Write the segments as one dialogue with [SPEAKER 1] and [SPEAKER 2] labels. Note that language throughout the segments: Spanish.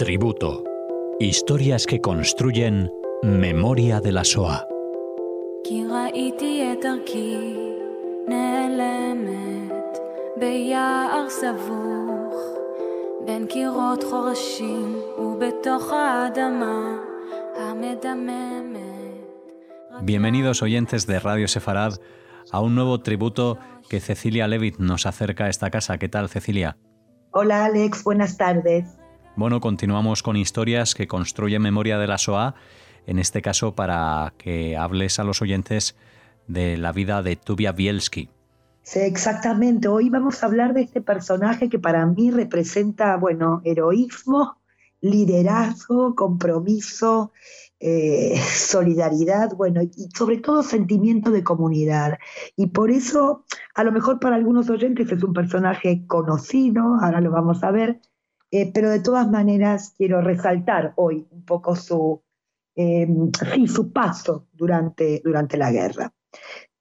[SPEAKER 1] Tributo. Historias que construyen memoria de la SOA. Bienvenidos oyentes de Radio Sefarad a un nuevo tributo que Cecilia Levitt nos acerca a esta casa. ¿Qué tal, Cecilia?
[SPEAKER 2] Hola, Alex. Buenas tardes.
[SPEAKER 1] Bueno, continuamos con historias que construyen memoria de la SOA, en este caso para que hables a los oyentes de la vida de Tubia Bielski.
[SPEAKER 2] Sí, exactamente. Hoy vamos a hablar de este personaje que para mí representa, bueno, heroísmo, liderazgo, compromiso, eh, solidaridad, bueno, y sobre todo sentimiento de comunidad. Y por eso, a lo mejor para algunos oyentes es un personaje conocido, ahora lo vamos a ver, eh, pero de todas maneras quiero resaltar hoy un poco su, em, su paso durante, durante la guerra.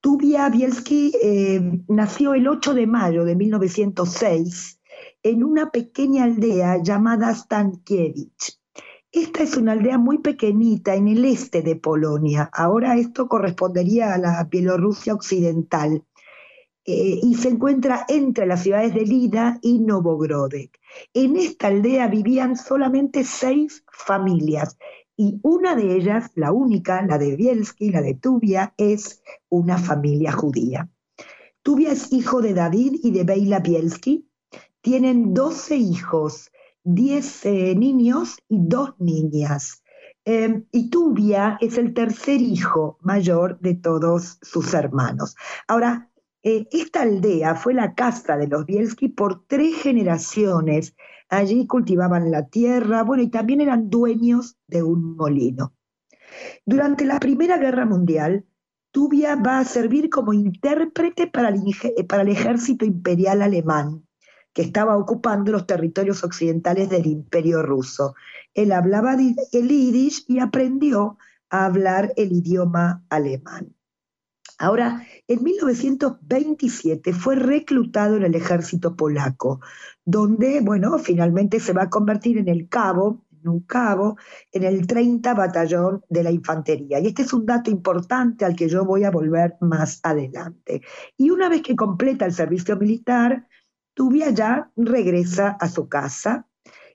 [SPEAKER 2] Tubia Bielski em, nació el 8 de mayo de 1906 en una pequeña aldea llamada Stankiewicz. Esta es una aldea muy pequeñita en el este de Polonia. Ahora esto correspondería a la Bielorrusia occidental. Eh, y se encuentra entre las ciudades de Lida y Novogrodek. En esta aldea vivían solamente seis familias y una de ellas, la única, la de Bielski, la de Tubia, es una familia judía. Tubia es hijo de David y de Beila Bielski. Tienen 12 hijos, 10 eh, niños y dos niñas. Em, y Tubia es el tercer hijo mayor de todos sus hermanos. Ahora, eh, esta aldea fue la casa de los Bielski por tres generaciones. Allí cultivaban la tierra, bueno, y también eran dueños de un molino. Durante la Primera Guerra Mundial, Tubia va a servir como intérprete para el ejército imperial alemán, que estaba ocupando los territorios occidentales del imperio ruso. Él hablaba el yiddish y aprendió a hablar el idioma alemán. Ahora, en 1927 fue reclutado en el ejército polaco, donde, bueno, finalmente se va a convertir en el cabo, en un cabo, en el 30 Batallón de la Infantería. Y este es un dato importante al que yo voy a volver más adelante. Y una vez que completa el servicio militar, Tubia ya regresa a su casa,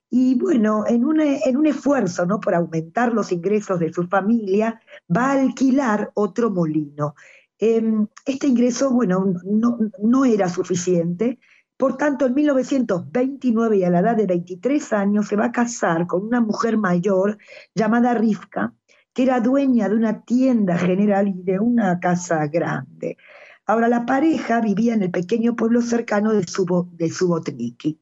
[SPEAKER 2] y bueno, en un, en un, esfuerzo ¿no? por aumentar los ingresos de su familia, va a alquilar otro molino. Em, este ingreso, bueno, no, era suficiente. Por tanto, en 1929 y a la edad de 23 años se va a casar con una mujer mayor llamada Rivka, que era dueña de una tienda general y de una casa grande. Ahora, la pareja vivía en el pequeño pueblo cercano de, Subotniki.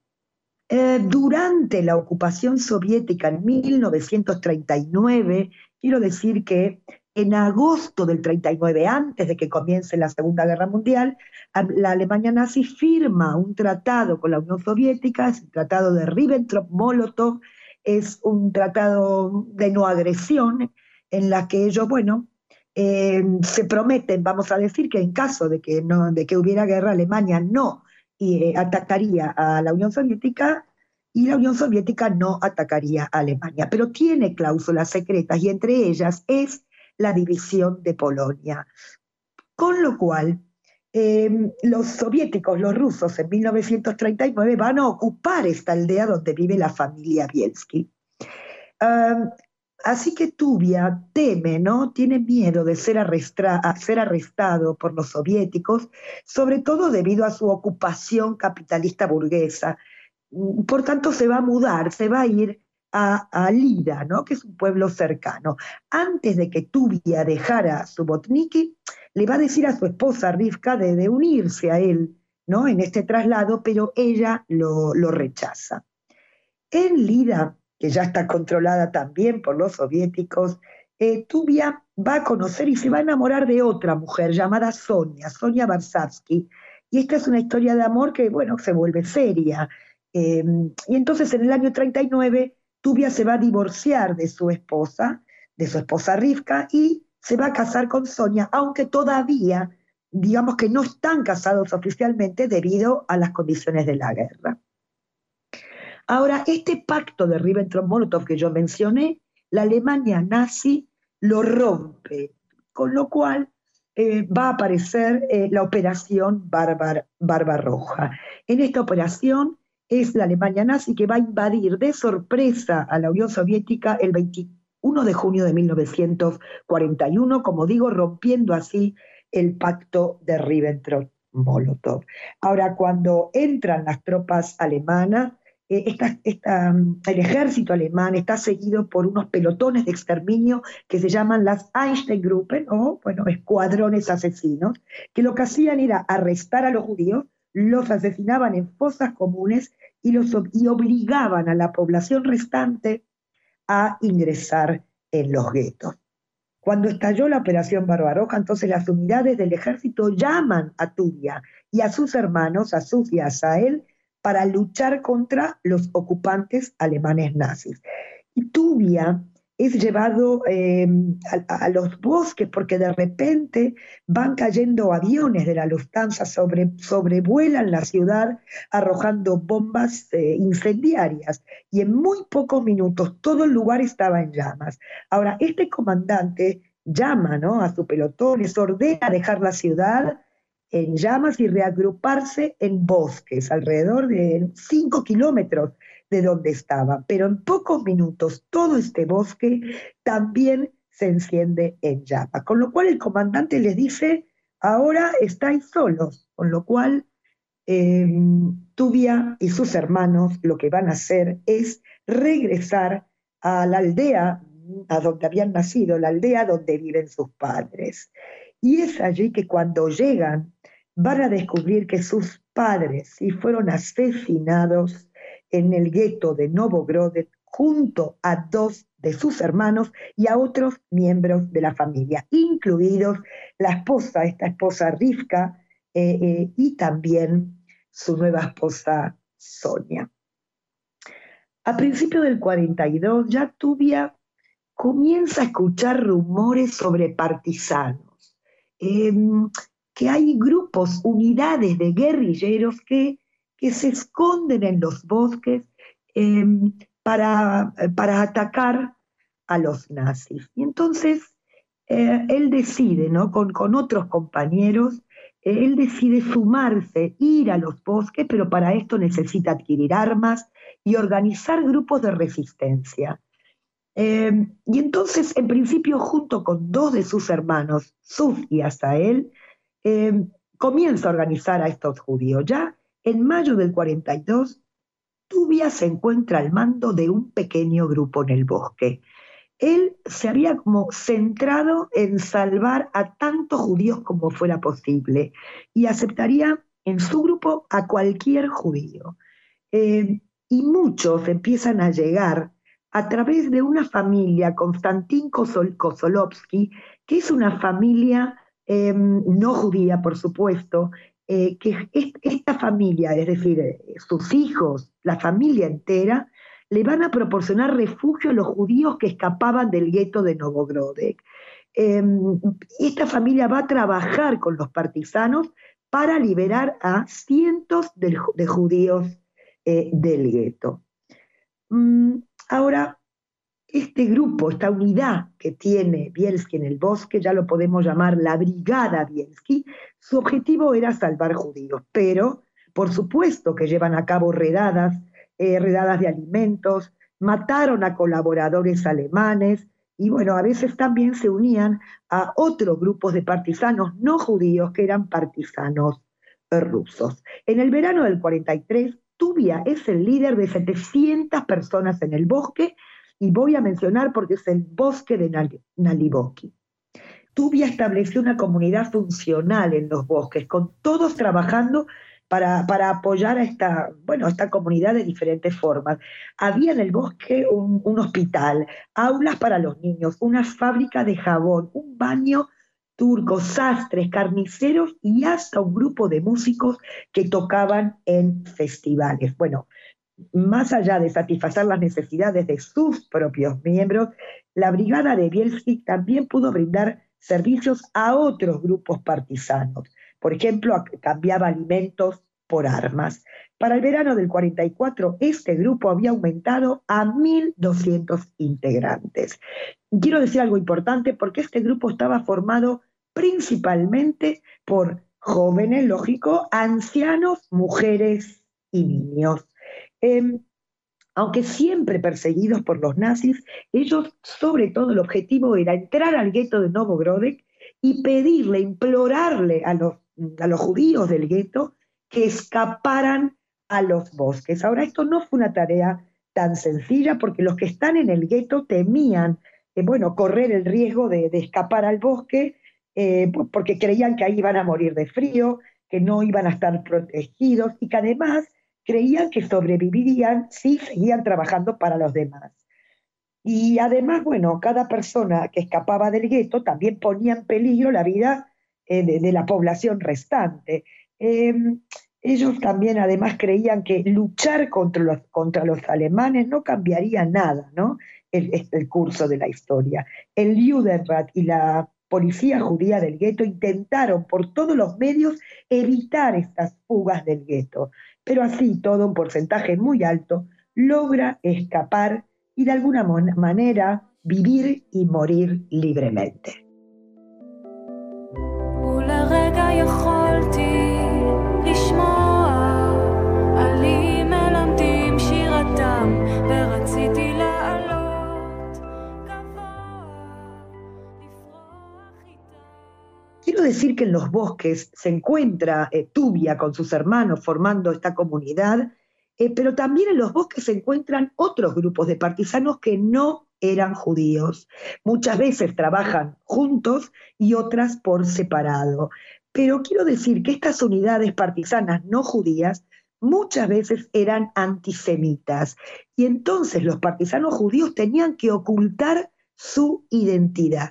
[SPEAKER 2] Eh, durante la ocupación soviética en 1939, quiero decir que en agosto del 39, antes de que comience la Segunda Guerra Mundial, la Alemania nazi firma un tratado con la Unión Soviética, es el tratado de Ribbentrop-Molotov, es un tratado de no agresión en la que ellos, bueno, eh, se prometen, vamos a decir, que en caso de que, no, de que hubiera guerra, Alemania no eh, atacaría a la Unión Soviética y la Unión Soviética no atacaría a Alemania. Pero tiene cláusulas secretas y entre ellas es la división de Polonia. Con lo cual, em, los soviéticos, los rusos, en 1939 van a ocupar esta aldea donde vive la familia Bielski. Así que Tubia teme, ¿no? Tiene miedo de ser, arrestado por los soviéticos, sobre todo debido a su ocupación capitalista burguesa. Por tanto, se va a mudar, se va a ir a, Lida, ¿no? que es un pueblo cercano. Antes de que Tubia dejara su Botniki, le va a decir a su esposa Rivka de, unirse a él ¿no? en este traslado, pero ella lo, rechaza. En Lida, que ya está controlada también por los soviéticos, eh, Tubia va a conocer y se va a enamorar de otra mujer llamada Sonia, Sonia Barsavsky. Y esta es una historia de amor que, bueno, se vuelve seria. Eh, y entonces en el año 39 Tubia se va a divorciar de su esposa, de su esposa Rivka, y se va a casar con Sonia, aunque todavía, digamos que no están casados oficialmente debido a las condiciones de la guerra. Ahora, este pacto de Ribbentrop-Molotov que yo mencioné, la Alemania nazi lo rompe, con lo cual eh, va a aparecer eh, la operación Barba Roja. En esta operación es la Alemania nazi que va a invadir de sorpresa a la Unión Soviética el 21 de junio de 1941, como digo, rompiendo así el pacto de Ribbentrop-Molotov. Ahora, cuando entran las tropas alemanas, eh, el ejército alemán está seguido por unos pelotones de exterminio que se llaman las Einsteingruppen o, bueno, escuadrones asesinos, que lo que hacían era arrestar a los judíos, los asesinaban en fosas comunes y, los, y obligaban a la población restante a ingresar en los guetos. Cuando estalló la operación Barbaroja, entonces las unidades del ejército llaman a Tubia y a sus hermanos, a Suf y a Sael, para luchar contra los ocupantes alemanes nazis. Y Tubia es llevado eh, a, los bosques porque de repente van cayendo aviones de la Lufthansa, sobre, sobrevuelan la ciudad arrojando bombas eh, incendiarias y en muy pocos minutos todo el lugar estaba en llamas. Ahora, este comandante llama ¿no? a su pelotón, les ordena dejar la ciudad en llamas y reagruparse en bosques, alrededor de 5 kilómetros de donde estaba. Pero en pocos minutos todo este bosque también se enciende en llamas. Con lo cual el comandante les dice, ahora estáis solos, con lo cual em, Tubia y sus hermanos lo que van a hacer es regresar a la aldea a donde habían nacido, la aldea donde viven sus padres. Y es allí que cuando llegan van a descubrir que sus padres sí fueron asesinados en el gueto de Novogrod junto a dos de sus hermanos y a otros miembros de la familia, incluidos la esposa, esta esposa Rivka, eh, eh, y también su nueva esposa Sonia. A principios del 42 ya Tubia comienza a escuchar rumores sobre partisanos. Em, que hay grupos, unidades de guerrilleros que, que se esconden en los bosques em, para, para, atacar a los nazis. Y entonces eh, él decide, ¿no? con, con otros compañeros, eh, él decide sumarse, ir a los bosques, pero para esto necesita adquirir armas y organizar grupos de resistencia. Em, y entonces, en principio, junto con dos de sus hermanos, Suf y Asael, Em, comienza a organizar a estos judíos. Ya en mayo del 42, Tubia se encuentra al mando de un pequeño grupo en el bosque. Él se había centrado en salvar a tantos judíos como fuera posible y aceptaría en su grupo a cualquier judío. Em, y muchos empiezan a llegar a través de una familia, Konstantin Kosolovsky, que es una familia Em, no judía, por supuesto, eh, que esta familia, es decir, eh, sus hijos, la familia entera, le van a proporcionar refugio a los judíos que escapaban del gueto de Novogrodek. Em, esta familia va a trabajar con los partisanos para liberar a cientos de, judíos eh, del gueto. Mm, ahora, este grupo, esta unidad que tiene Bielski en el bosque, ya lo podemos llamar la Brigada Bielski, su objetivo era salvar judíos, pero por supuesto que llevan a cabo redadas, eh, redadas de alimentos, mataron a colaboradores alemanes y bueno, a veces también se unían a otros grupos de partisanos no judíos que eran partisanos rusos. En el verano del 43, Tubia es el líder de 700 personas en el bosque y voy a mencionar porque es el bosque de Naliboki. Tubia estableció una comunidad funcional en los bosques, con todos trabajando para, para, apoyar a esta, bueno, esta comunidad de diferentes formas. Había en el bosque un, un, hospital, aulas para los niños, una fábrica de jabón, un baño turco, sastres, carniceros y hasta un grupo de músicos que tocaban en festivales. Bueno, más allá de satisfacer las necesidades de sus propios miembros, la brigada de Bielski también pudo brindar servicios a otros grupos partisanos. Por ejemplo, cambiaba alimentos por armas. Para el verano del 44, este grupo había aumentado a 1.200 integrantes. Quiero decir algo importante porque este grupo estaba formado principalmente por jóvenes, lógico, ancianos, mujeres y niños. Em, aunque siempre perseguidos por los nazis, ellos, sobre todo, el objetivo era entrar al gueto de Novogrodek y pedirle, implorarle a los, a los judíos del gueto que escaparan a los bosques. Ahora, esto no fue una tarea tan sencilla porque los que están en el gueto temían, eh, bueno, correr el riesgo de, escapar al bosque eh, porque creían que ahí iban a morir de frío, que no iban a estar protegidos y que además creían que sobrevivirían si seguían trabajando para los demás. Y además, bueno, cada persona que escapaba del gueto también ponía en peligro la vida eh, de, la población restante. Em, ellos también además creían que luchar contra los, contra los alemanes no cambiaría nada, ¿no? El, el curso de la historia. El Judenrat y la policía judía del gueto intentaron por todos los medios evitar estas fugas del gueto, pero así todo un porcentaje muy alto logra escapar y de alguna manera vivir y morir libremente. Quiero decir que en los bosques se encuentra eh, con sus hermanos formando esta comunidad eh, pero también en los bosques se encuentran otros grupos de partisanos que no eran judíos. Muchas veces trabajan juntos y otras por separado. Pero quiero decir que estas unidades partisanas no judías muchas veces eran antisemitas y entonces los partisanos judíos tenían que ocultar su identidad.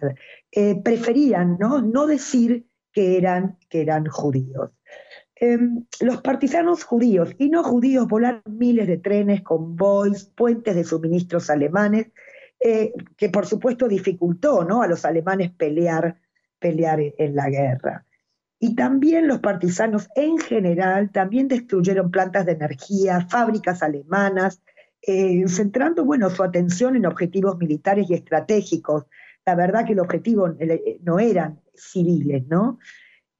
[SPEAKER 2] Eh, preferían ¿no? decir que eran, que eran judíos. Em, los partisanos judíos y no judíos volaron miles de trenes, convoys, puentes de suministros alemanes, eh, que por supuesto dificultó ¿no? a los alemanes pelear, pelear en la guerra. Y también los partisanos en general también destruyeron plantas de energía, fábricas alemanas, eh, centrando bueno, su atención en objetivos militares y estratégicos. La verdad que el objetivo eh, no eran civiles, ¿no?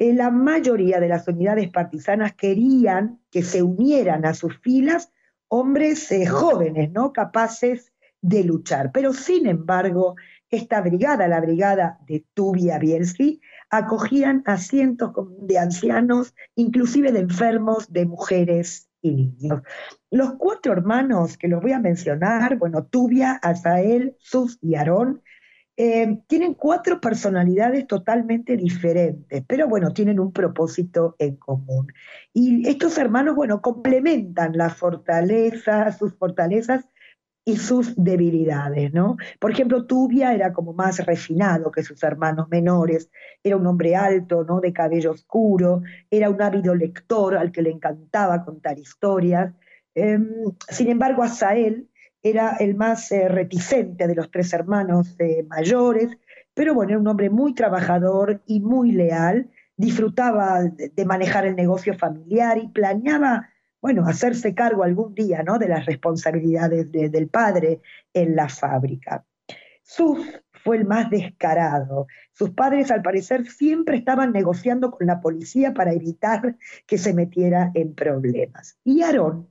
[SPEAKER 2] Eh, la mayoría de las unidades partisanas querían que se unieran a sus filas hombres eh, jóvenes, ¿no? capaces de luchar. Pero sin embargo, esta brigada, la brigada de Tubia Bielski, acogían a cientos de ancianos, inclusive de enfermos, de mujeres y niños. Los cuatro hermanos que los voy a mencionar, bueno, Tubia, Azael, Sus y Aarón, eh, tienen cuatro personalidades totalmente diferentes, pero bueno, tienen un propósito en común. Y estos hermanos, bueno, complementan las fortalezas, sus fortalezas y sus debilidades, ¿no? Por ejemplo, Tubia era como más refinado que sus hermanos menores, era un hombre alto, ¿no? De cabello oscuro, era un ávido lector al que le encantaba contar historias. Em, sin embargo, Asael era el más eh, reticente de los tres hermanos eh, mayores, pero bueno, era un hombre muy trabajador y muy leal, disfrutaba de, manejar el negocio familiar y planeaba, bueno, hacerse cargo algún día, ¿no? De las responsabilidades del padre en la fábrica. Sus fue el más descarado. Sus padres, al parecer, siempre estaban negociando con la policía para evitar que se metiera en problemas. Y Aarón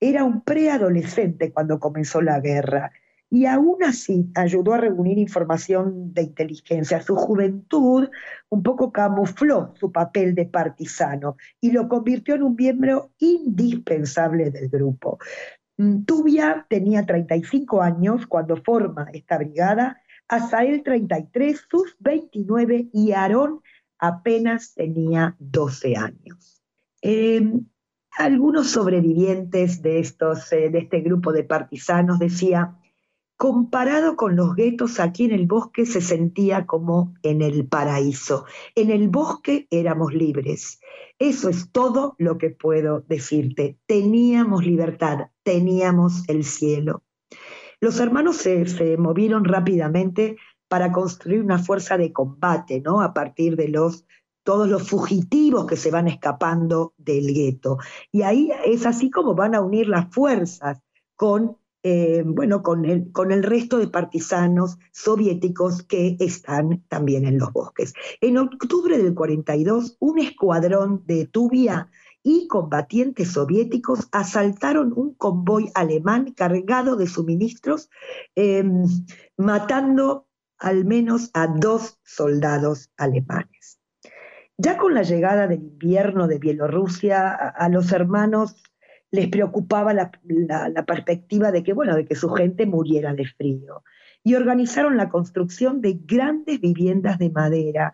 [SPEAKER 2] era un preadolescente cuando comenzó la guerra y aún así ayudó a reunir información de inteligencia. Su juventud un poco camufló su papel de partisano y lo convirtió en un miembro indispensable del grupo. Mm, Tubia tenía 35 años cuando forma esta brigada, Asael 33, sus 29 y Aarón apenas tenía 12 años. Em, algunos sobrevivientes de, estos, eh, de este grupo de partisanos decía, comparado con los guetos aquí en el bosque se sentía como en el paraíso. En el bosque éramos libres. Eso es todo lo que puedo decirte. Teníamos libertad, teníamos el cielo. Los hermanos se, se movieron rápidamente para construir una fuerza de combate, ¿no? A partir de los todos los fugitivos que se van escapando del gueto. Y ahí es así como van a unir las fuerzas con, eh, bueno, con, el, con el resto de partisanos soviéticos que están también en los bosques. En octubre del 42, un escuadrón de Tubia y combatientes soviéticos asaltaron un convoy alemán cargado de suministros, em, matando al menos a dos soldados alemanes. Ya con la llegada del invierno de Bielorrusia, a, los hermanos les preocupaba la, perspectiva de que, bueno, de que su gente muriera de frío. Y organizaron la construcción de grandes viviendas de madera,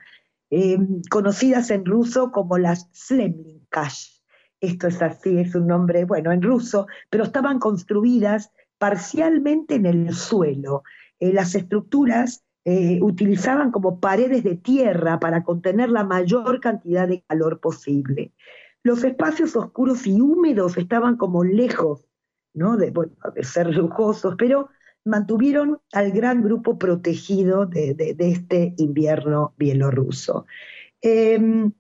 [SPEAKER 2] em, conocidas en ruso como las Slemlinkash. Esto es así, es un nombre, bueno, en ruso, pero estaban construidas parcialmente en el suelo. Eh, las estructuras eh, utilizaban como paredes de tierra para contener la mayor cantidad de calor posible. Los espacios oscuros y húmedos estaban como lejos ¿no? de, ser lujosos, pero mantuvieron al gran grupo protegido de, este invierno bielorruso. Em,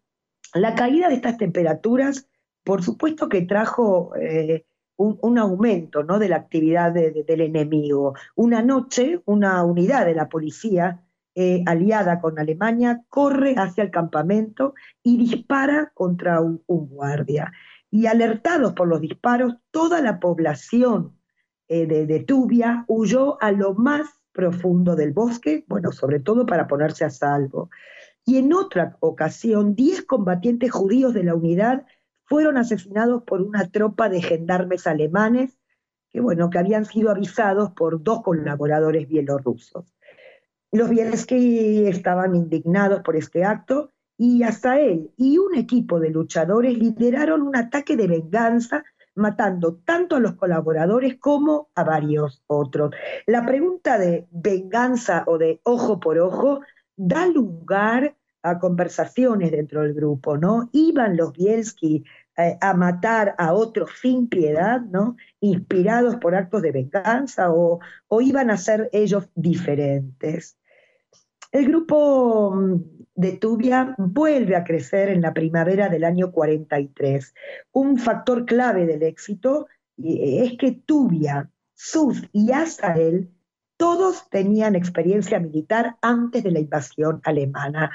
[SPEAKER 2] la caída de estas temperaturas, por supuesto que trajo eh, un, aumento ¿no? de la actividad del enemigo. Una noche, una unidad de la policía eh, aliada con Alemania corre hacia el campamento y dispara contra un, guardia. Y alertados por los disparos, toda la población eh, de, de huyó a lo más profundo del bosque, bueno, sobre todo para ponerse a salvo. Y en otra ocasión, 10 combatientes judíos de la unidad fueron asesinados por una tropa de gendarmes alemanes que, bueno, que habían sido avisados por dos colaboradores bielorrusos. Los Bielski estaban indignados por este acto y hasta él y un equipo de luchadores lideraron un ataque de venganza matando tanto a los colaboradores como a varios otros. La pregunta de venganza o de ojo por ojo da lugar a conversaciones dentro del grupo, ¿no? Iban los Bielski eh, a matar a otros sin piedad, ¿no? Inspirados por actos de venganza o, o iban a ser ellos diferentes. El grupo mm, de Tubia vuelve a crecer en la primavera del año 43. Un factor clave del éxito eh, es que Tubia, Suf y Azael todos tenían experiencia militar antes de la invasión alemana.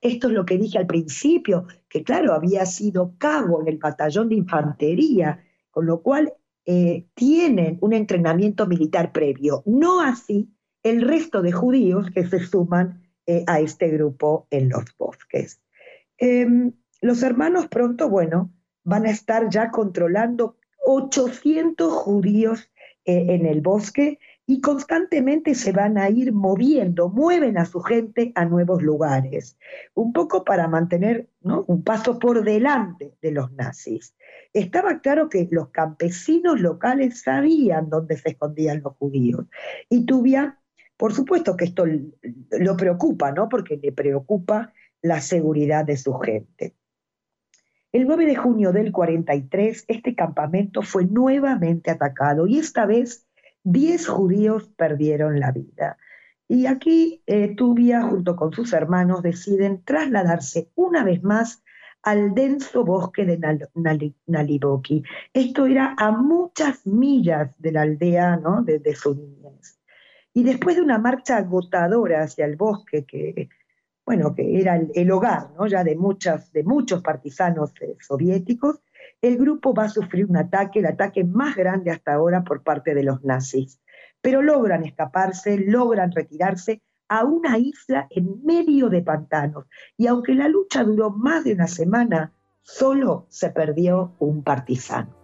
[SPEAKER 2] Esto es lo que dije al principio, que claro, había sido cabo en el batallón de infantería, con lo cual eh, tienen un entrenamiento militar previo. No así el resto de judíos que se suman eh, a este grupo en los bosques. Em, los hermanos pronto, bueno, van a estar ya controlando 800 judíos eh, en el bosque y constantemente se van a ir moviendo, mueven a su gente a nuevos lugares, un poco para mantener un paso por delante de los nazis. Estaba claro que los campesinos locales sabían dónde se escondían los judíos y Tubia, por supuesto que esto lo preocupa, ¿no? porque le preocupa la seguridad de su gente. El 9 de junio del 43, este campamento fue nuevamente atacado y esta vez 10 judíos perdieron la vida. Y aquí eh, Tubia, junto con sus hermanos, deciden trasladarse una vez más al denso bosque de Naliboki. Esto era a muchas millas de la aldea ¿no? de, su niñez. Y después de una marcha agotadora hacia el bosque, que, bueno, que era el, hogar ¿no? ya de, muchas, de muchos partisanos eh, soviéticos, el grupo va a sufrir un ataque, el ataque más grande hasta ahora por parte de los nazis. Pero logran escaparse, logran retirarse a una isla en medio de pantanos. Y aunque la lucha duró más de una semana, solo se perdió un partisano.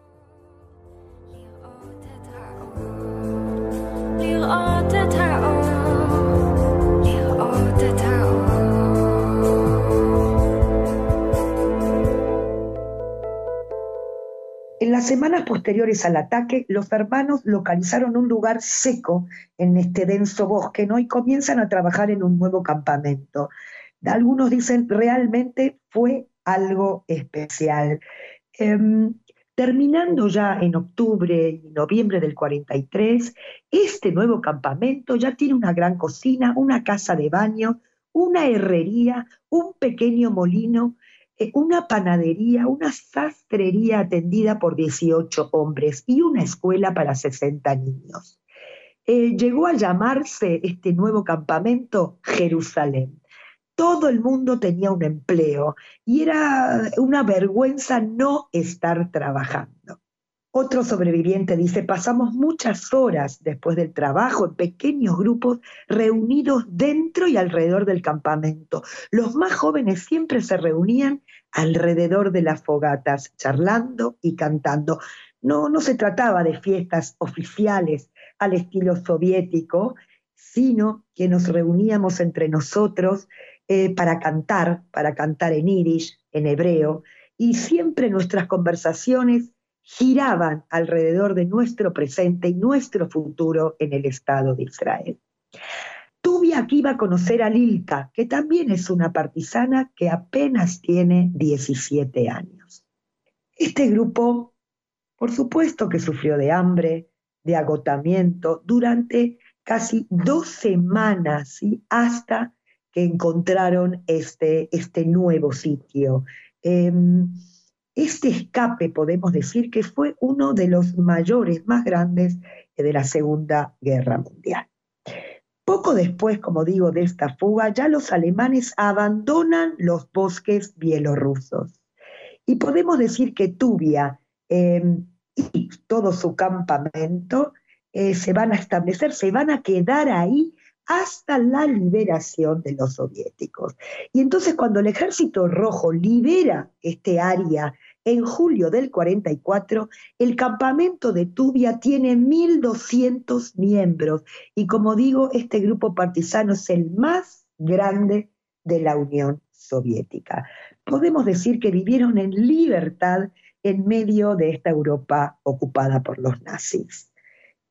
[SPEAKER 2] En las semanas posteriores al ataque, los hermanos localizaron un lugar seco en este denso bosque y comienzan a trabajar en un nuevo campamento. Algunos dicen realmente fue algo especial. Em, terminando ya en octubre y noviembre del 43, este nuevo campamento ya tiene una gran cocina, una casa de baño, una herrería, un pequeño molino, eh, una panadería, una sastrería atendida por 18 hombres y una escuela para 60 niños. Eh, llegó a llamarse este nuevo campamento Jerusalén. Todo el mundo tenía un empleo y era una vergüenza no estar trabajando. Otro sobreviviente dice, pasamos muchas horas después del trabajo en pequeños grupos reunidos dentro y alrededor del campamento. Los más jóvenes siempre se reunían alrededor de las fogatas, charlando y cantando. No, no se trataba de fiestas oficiales al estilo soviético, sino que nos reuníamos entre nosotros eh, para cantar, para cantar en irish, en hebreo, y siempre nuestras conversaciones giraban alrededor de nuestro presente y nuestro futuro en el Estado de Israel. Tuve aquí iba a conocer a Lilka, que también es una partisana que apenas tiene 17 años. Este grupo, por supuesto que sufrió de hambre, de agotamiento, durante casi dos semanas, hasta que encontraron este, este nuevo sitio. Em, este escape, podemos decir, que fue uno de los mayores, más grandes de la Segunda Guerra Mundial. Poco después, como digo, de esta fuga, ya los alemanes abandonan los bosques bielorrusos. Y podemos decir que Tubia em, y todo su campamento eh, se van a establecer, se van a quedar ahí hasta la liberación de los soviéticos. Y entonces cuando el ejército rojo libera este área en julio del 44, el campamento de Tubia tiene 1.200 miembros y como digo, este grupo partisano es el más grande de la Unión Soviética. Podemos decir que vivieron en libertad en medio de esta Europa ocupada por los nazis.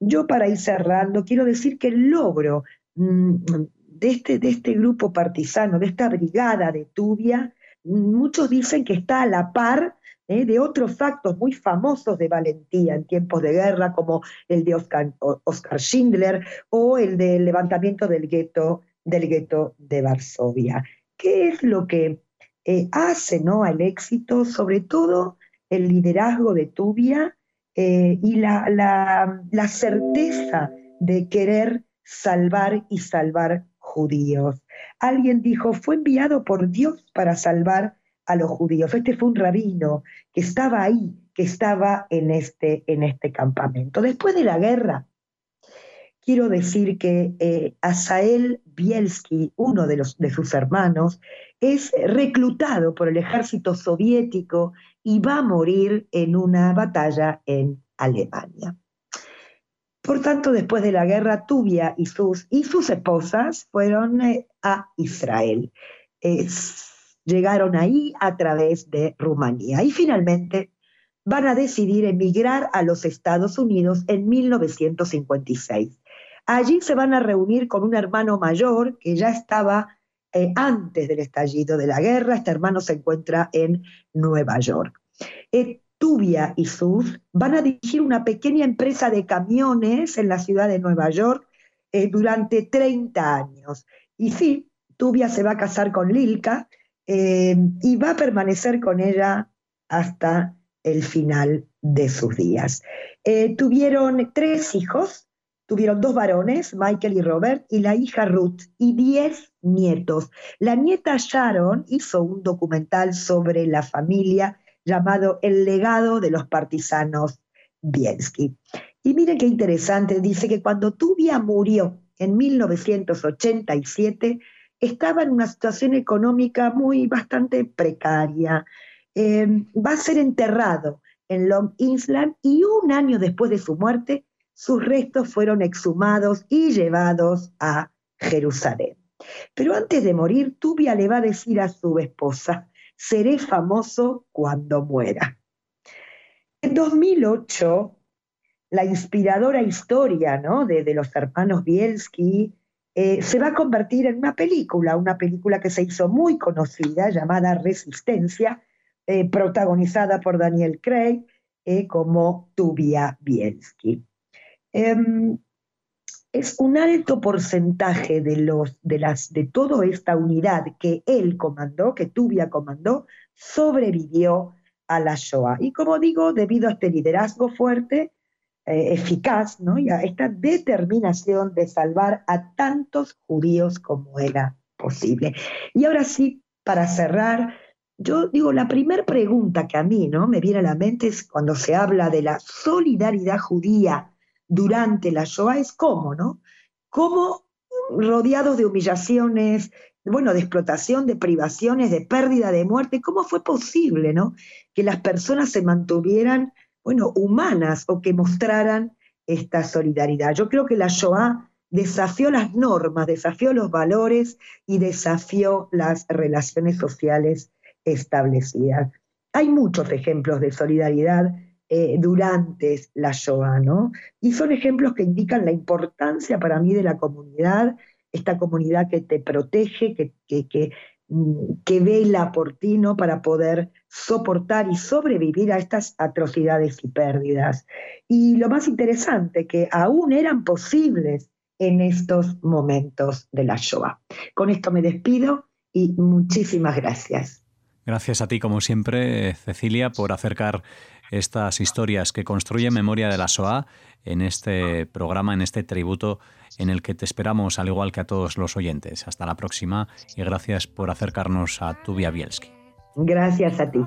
[SPEAKER 2] Yo para ir cerrando, quiero decir que el logro de este, de este grupo partisano, de esta brigada de Tubia, muchos dicen que está a la par ¿eh? de otros actos muy famosos de valentía en tiempos de guerra, como el de Oscar, Schindler o el del levantamiento del gueto, del gueto de Varsovia. ¿Qué es lo que eh, hace ¿no? al éxito? Sobre todo el liderazgo de Tubia eh, y la, la certeza de querer salvar y salvar judíos. Alguien dijo, fue enviado por Dios para salvar a los judíos. Este fue un rabino que estaba ahí, que estaba en este, en este campamento. Después de la guerra, quiero decir que eh, Asael Bielski, uno de, los, de sus hermanos, es reclutado por el ejército soviético y va a morir en una batalla en Alemania. Por tanto, después de la guerra, Tubia y sus, esposas fueron eh, a Israel llegaron ahí a través de Rumanía y finalmente van a decidir emigrar a los Estados Unidos en 1956. Allí se van a reunir con un hermano mayor que ya estaba eh, antes del estallido de la guerra. Este hermano se encuentra en Nueva York. Eh, Tubia y Sus van a dirigir una pequeña empresa de camiones en la ciudad de Nueva York eh, durante 30 años. Y sí, Tubia se va a casar con Lilka, eh, y va a permanecer con ella hasta el final de sus días. Eh, tuvieron tres hijos, tuvieron dos varones, Michael y Robert, y la hija Ruth, y diez nietos. La nieta Sharon hizo un documental sobre la familia llamado El legado de los partisanos Bielski. Y miren qué interesante, dice que cuando Tubia murió en 1987, estaba en una situación económica muy bastante precaria. Em, va a ser enterrado en Long Island y un año después de su muerte, sus restos fueron exhumados y llevados a Jerusalén. Pero antes de morir, Tubia le va a decir a su esposa, seré famoso cuando muera. En 2008, la inspiradora historia ¿no? de, los hermanos Bielski eh, se va a convertir en una película, una película que se hizo muy conocida llamada Resistencia, eh, protagonizada por Daniel Craig eh, como Tubia Bielski. Es un alto porcentaje de, los, de, las, de toda esta unidad que él comandó, que Tubia comandó, sobrevivió a la Shoah. Y como digo, debido a este liderazgo fuerte, eh, eficaz, ¿no? y a esta determinación de salvar a tantos judíos como era posible. Y ahora sí, para cerrar, yo digo, la primera pregunta que a mí ¿no? me viene a la mente es cuando se habla de la solidaridad judía durante la Shoah es cómo, ¿no? Cómo rodeados de humillaciones, bueno, de explotación, de privaciones, de pérdida, de muerte, ¿cómo fue posible, ¿no? Que las personas se mantuvieran, bueno, humanas o que mostraran esta solidaridad. Yo creo que la Shoah desafió las normas, desafió los valores y desafió las relaciones sociales establecidas. Hay muchos ejemplos de solidaridad eh, durante la Shoah, ¿no? Y son ejemplos que indican la importancia para mí de la comunidad, esta comunidad que te protege, que, que, mm, que, vela por ti, ¿no? Para poder soportar y sobrevivir a estas atrocidades y pérdidas. Y lo más interesante, que aún eran posibles en estos momentos de la Shoah. Con esto me despido y muchísimas gracias.
[SPEAKER 1] Gracias a ti, como siempre, Cecilia, por acercar estas historias que construyen memoria de la SOA en este programa, en este tributo en el que te esperamos, al igual que a todos los oyentes. Hasta la próxima y gracias por acercarnos a Tubia Bielski.
[SPEAKER 2] Gracias a ti.